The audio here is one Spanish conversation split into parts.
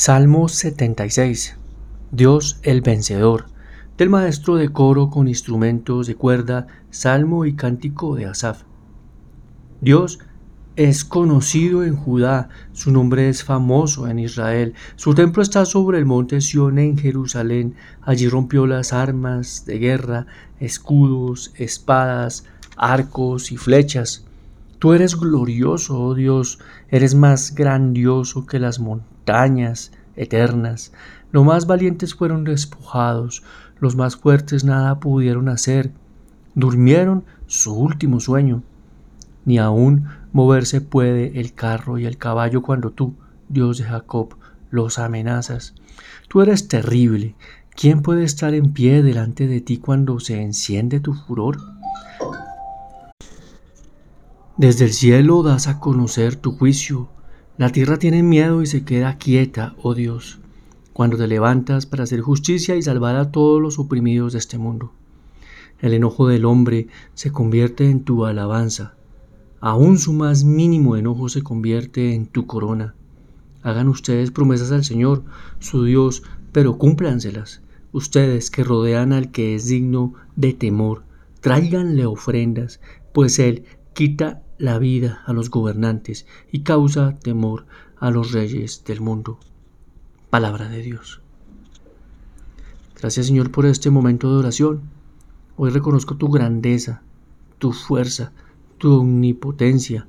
Salmo 76. Dios el vencedor. Del maestro de coro con instrumentos de cuerda, salmo y cántico de Asaf. Dios es conocido en Judá, su nombre es famoso en Israel. Su templo está sobre el monte Sión en Jerusalén. Allí rompió las armas de guerra, escudos, espadas, arcos y flechas. Tú eres glorioso, oh Dios, eres más grandioso que las montañas eternas. Los más valientes fueron despojados, los más fuertes nada pudieron hacer. Durmieron su último sueño. Ni aún moverse puede el carro y el caballo cuando tú, Dios de Jacob, los amenazas. Tú eres terrible. ¿Quién puede estar en pie delante de ti cuando se enciende tu furor? Desde el cielo das a conocer tu juicio. La tierra tiene miedo y se queda quieta, oh Dios, cuando te levantas para hacer justicia y salvar a todos los oprimidos de este mundo. El enojo del hombre se convierte en tu alabanza. Aún su más mínimo enojo se convierte en tu corona. Hagan ustedes promesas al Señor, su Dios, pero cúmplanselas. Ustedes que rodean al que es digno de temor, tráiganle ofrendas, pues Él quita la vida a los gobernantes y causa temor a los reyes del mundo. Palabra de Dios. Gracias Señor por este momento de oración. Hoy reconozco tu grandeza, tu fuerza, tu omnipotencia,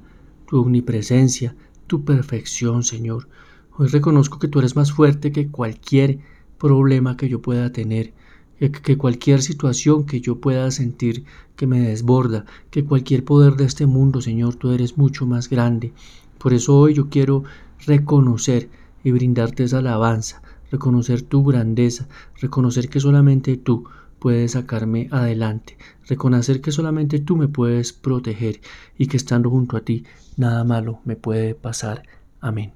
tu omnipresencia, tu perfección, Señor. Hoy reconozco que tú eres más fuerte que cualquier problema que yo pueda tener que cualquier situación que yo pueda sentir que me desborda, que cualquier poder de este mundo, Señor, tú eres mucho más grande. Por eso hoy yo quiero reconocer y brindarte esa alabanza, reconocer tu grandeza, reconocer que solamente tú puedes sacarme adelante, reconocer que solamente tú me puedes proteger y que estando junto a ti nada malo me puede pasar. Amén.